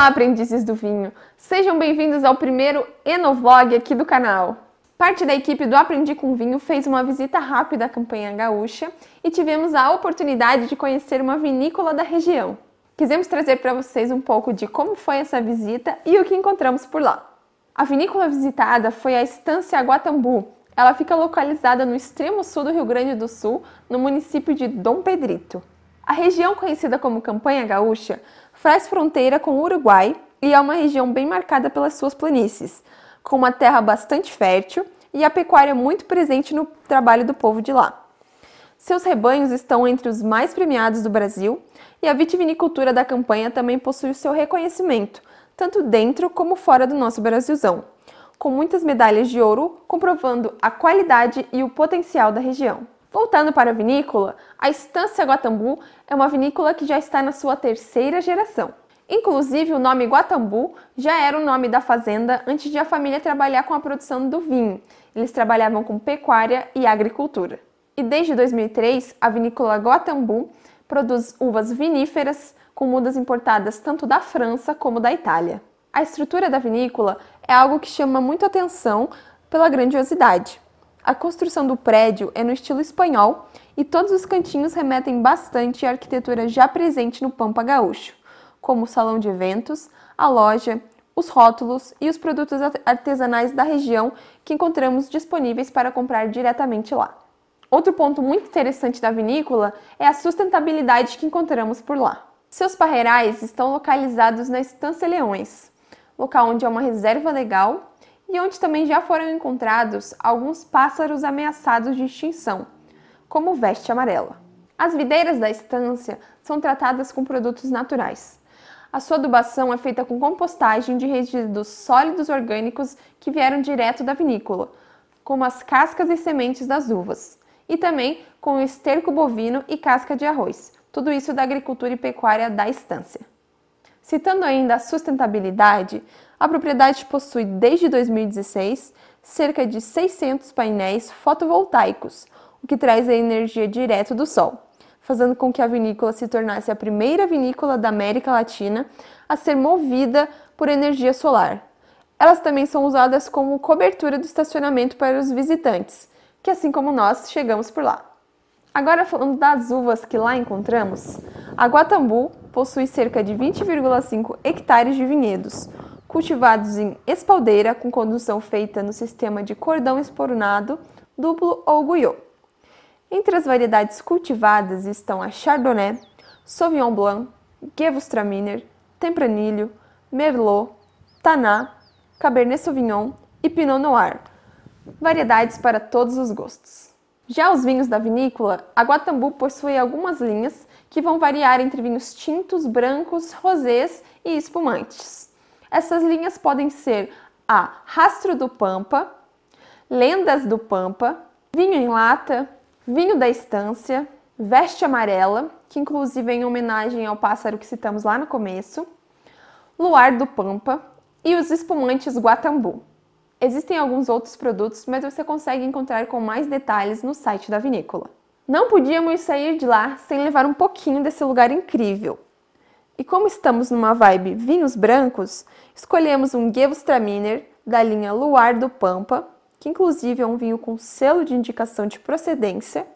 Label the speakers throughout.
Speaker 1: Olá, aprendizes do vinho! Sejam bem-vindos ao primeiro Enovlog aqui do canal. Parte da equipe do Aprendi com Vinho fez uma visita rápida à campanha gaúcha e tivemos a oportunidade de conhecer uma vinícola da região. Quisemos trazer para vocês um pouco de como foi essa visita e o que encontramos por lá. A vinícola visitada foi a Estância Guatambu. Ela fica localizada no extremo sul do Rio Grande do Sul, no município de Dom Pedrito. A região conhecida como Campanha Gaúcha faz fronteira com o Uruguai e é uma região bem marcada pelas suas planícies, com uma terra bastante fértil e a pecuária muito presente no trabalho do povo de lá. Seus rebanhos estão entre os mais premiados do Brasil e a vitivinicultura da campanha também possui o seu reconhecimento, tanto dentro como fora do nosso Brasilzão, com muitas medalhas de ouro comprovando a qualidade e o potencial da região. Voltando para a vinícola, a Estância Guatambu é uma vinícola que já está na sua terceira geração. Inclusive, o nome Guatambu já era o nome da fazenda antes de a família trabalhar com a produção do vinho. Eles trabalhavam com pecuária e agricultura. E desde 2003, a vinícola Guatambu produz uvas viníferas com mudas importadas tanto da França como da Itália. A estrutura da vinícola é algo que chama muito atenção pela grandiosidade. A construção do prédio é no estilo espanhol e todos os cantinhos remetem bastante à arquitetura já presente no Pampa Gaúcho, como o salão de eventos, a loja, os rótulos e os produtos artesanais da região que encontramos disponíveis para comprar diretamente lá. Outro ponto muito interessante da vinícola é a sustentabilidade que encontramos por lá. Seus parreirais estão localizados na Estância Leões, local onde é uma reserva legal e onde também já foram encontrados alguns pássaros ameaçados de extinção, como veste amarela. As videiras da estância são tratadas com produtos naturais. A sua adubação é feita com compostagem de resíduos sólidos orgânicos que vieram direto da vinícola, como as cascas e sementes das uvas, e também com o esterco bovino e casca de arroz, tudo isso da agricultura e pecuária da estância. Citando ainda a sustentabilidade, a propriedade possui desde 2016 cerca de 600 painéis fotovoltaicos, o que traz a energia direto do sol, fazendo com que a vinícola se tornasse a primeira vinícola da América Latina a ser movida por energia solar. Elas também são usadas como cobertura do estacionamento para os visitantes, que assim como nós chegamos por lá. Agora falando das uvas que lá encontramos, a Guatambu possui cerca de 20,5 hectares de vinhedos, cultivados em espaldeira com condução feita no sistema de cordão esporunado, duplo ou guiot. Entre as variedades cultivadas estão a Chardonnay, Sauvignon Blanc, Gewürztraminer, Tempranillo, Merlot, Taná, Cabernet Sauvignon e Pinot Noir, variedades para todos os gostos. Já os vinhos da vinícola, a Guatambu possui algumas linhas que vão variar entre vinhos tintos, brancos, rosés e espumantes. Essas linhas podem ser a Rastro do Pampa, Lendas do Pampa, Vinho em Lata, Vinho da Estância, Veste Amarela, que inclusive é em homenagem ao pássaro que citamos lá no começo, Luar do Pampa e os espumantes Guatambu. Existem alguns outros produtos, mas você consegue encontrar com mais detalhes no site da vinícola. Não podíamos sair de lá sem levar um pouquinho desse lugar incrível. E como estamos numa vibe vinhos brancos, escolhemos um Gewürztraminer da linha Luar do Pampa, que inclusive é um vinho com selo de indicação de procedência,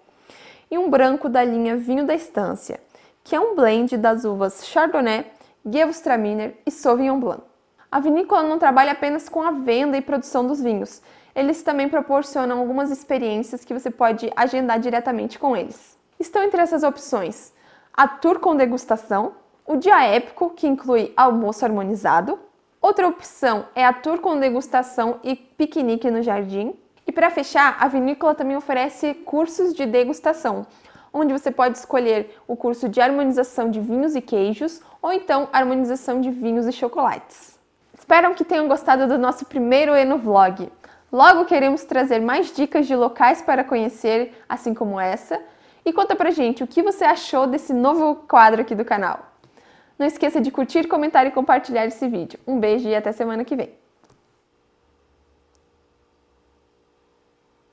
Speaker 1: e um branco da linha Vinho da Estância, que é um blend das uvas Chardonnay, Gewürztraminer e Sauvignon Blanc. A vinícola não trabalha apenas com a venda e produção dos vinhos. Eles também proporcionam algumas experiências que você pode agendar diretamente com eles. Estão entre essas opções a tour com degustação, o dia épico, que inclui almoço harmonizado. Outra opção é a tour com degustação e piquenique no jardim. E para fechar, a vinícola também oferece cursos de degustação, onde você pode escolher o curso de harmonização de vinhos e queijos ou então harmonização de vinhos e chocolates. Espero que tenham gostado do nosso primeiro Eno Vlog. Logo queremos trazer mais dicas de locais para conhecer, assim como essa. E conta pra gente o que você achou desse novo quadro aqui do canal. Não esqueça de curtir, comentar e compartilhar esse vídeo. Um beijo e até semana que vem.